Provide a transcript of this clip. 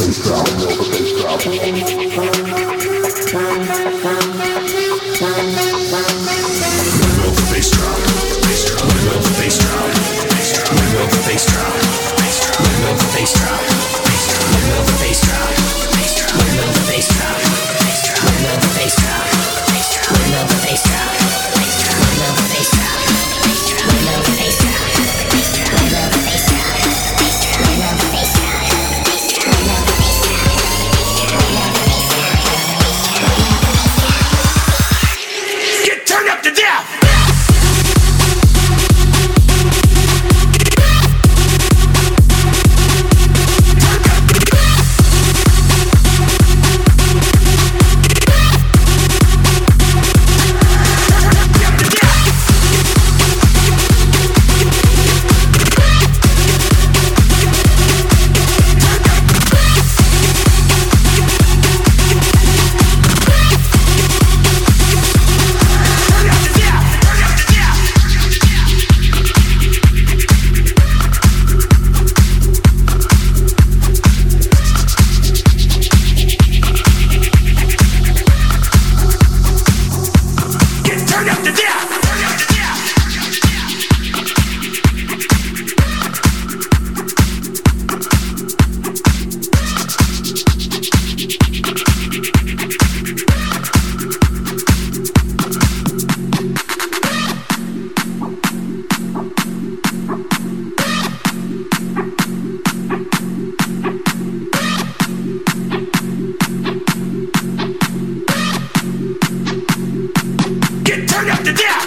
bass drop, roll the bass drop. burned up to death.